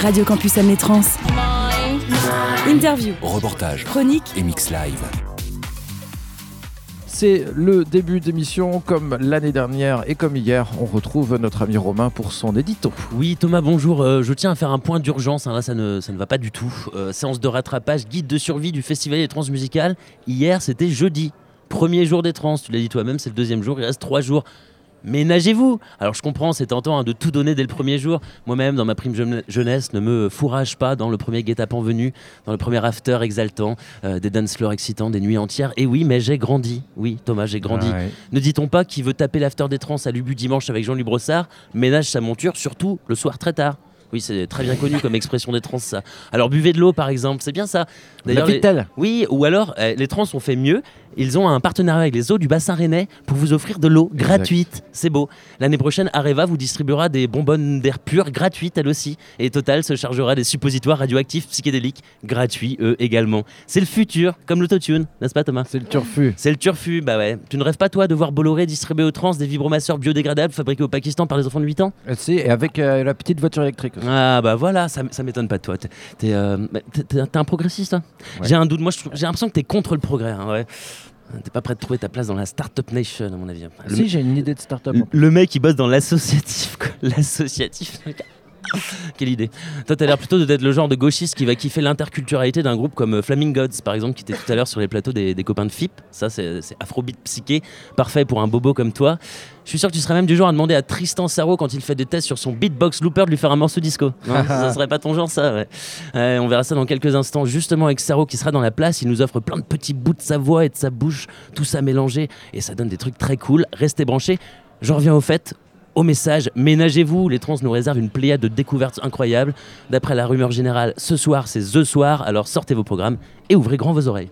Radio Campus Amné Trans. Interview, Reportage chronique, et mix live. C'est le début d'émission, comme l'année dernière et comme hier, on retrouve notre ami Romain pour son édito. Oui, Thomas, bonjour. Euh, je tiens à faire un point d'urgence. hein, là, ça ne, ça ne va pas du tout. Euh, séance de rattrapage, guide de survie du Festival des Trans musicales. Hier, c'était jeudi. Premier jour des trans. Tu l'as dit toi-même, c'est le deuxième jour. Il reste trois jours. Ménagez-vous Alors je comprends, c'est tentant hein, de tout donner dès le premier jour. Moi-même, dans ma prime jeune- jeunesse, ne me fourrage pas dans le premier guet-apens venu, dans le premier after exaltant, euh, des dance floors excitants, des nuits entières. Et oui, mais j'ai grandi. Oui, Thomas, j'ai grandi. Ouais. Ne dit-on pas qui veut taper l'after des trans à l'Ubu dimanche avec Jean-Louis Brossard? Ménage sa monture, surtout le soir très tard oui, c'est très bien connu comme expression des trans, ça. Alors, buvez de l'eau, par exemple, c'est bien ça. La les-. Oui, ou alors, euh, les trans ont fait mieux. Ils ont un partenariat avec les eaux du bassin rennais pour vous offrir de l'eau gratuite. C'est beau. L'année prochaine, Areva vous distribuera des bonbonnes d'air pur gratuites, elle aussi. Et Total se chargera des suppositoires radioactifs psychédéliques, gratuits, eux également. C'est le futur, comme l'autotune, n'est-ce pas, Thomas? C'est le turfu. c'est le turfu, bah ouais. Tu ne rêves pas, toi, de voir Bolloré distribuer aux trans des vibromasseurs biodégradables fabriqués au Pakistan par les enfants de 8 ans? Euh, si, et avec euh, la petite voiture électrique. Ah, bah voilà, ça, ça m'étonne pas de toi. T'es, euh, bah, un progressiste, Ouais. J'ai un doute. Moi, j'ai l'impression que t'es contre le progrès, hein, ouais. T'es pas prêt de trouver ta place dans la Startup Nation, à mon avis. Le, Si, j'ai une idée de start-up. le- mec, il bosse dans l'associatif. L'associatif. Quelle idée. Toi, t'as l'air plutôt d'être le genre de gauchiste qui va kiffer l'interculturalité d'un groupe comme euh, Flaming Gods, par exemple, qui était tout à l'heure sur les plateaux des, des copains de FIP. Ça, c'est afrobeat psyché, parfait pour un bobo comme toi. Je suis sûr que tu serais même du genre à demander à Tristan Sarro, quand il fait des tests sur son beatbox looper, de lui faire un morceau disco. Non, ça serait pas ton genre, ça, ouais. Ouais, on verra ça dans quelques instants, justement avec Sarro qui sera dans la place. Il nous offre plein de petits bouts de sa voix et de sa bouche, tout ça mélangé, et ça donne des trucs très cool. Restez branchés. J'en reviens au fait. Au message, ménagez-vous, les trans nous réservent une pléiade de découvertes incroyables. D'après la rumeur générale, ce soir c'est The Soir, alors sortez vos programmes et ouvrez grand vos oreilles.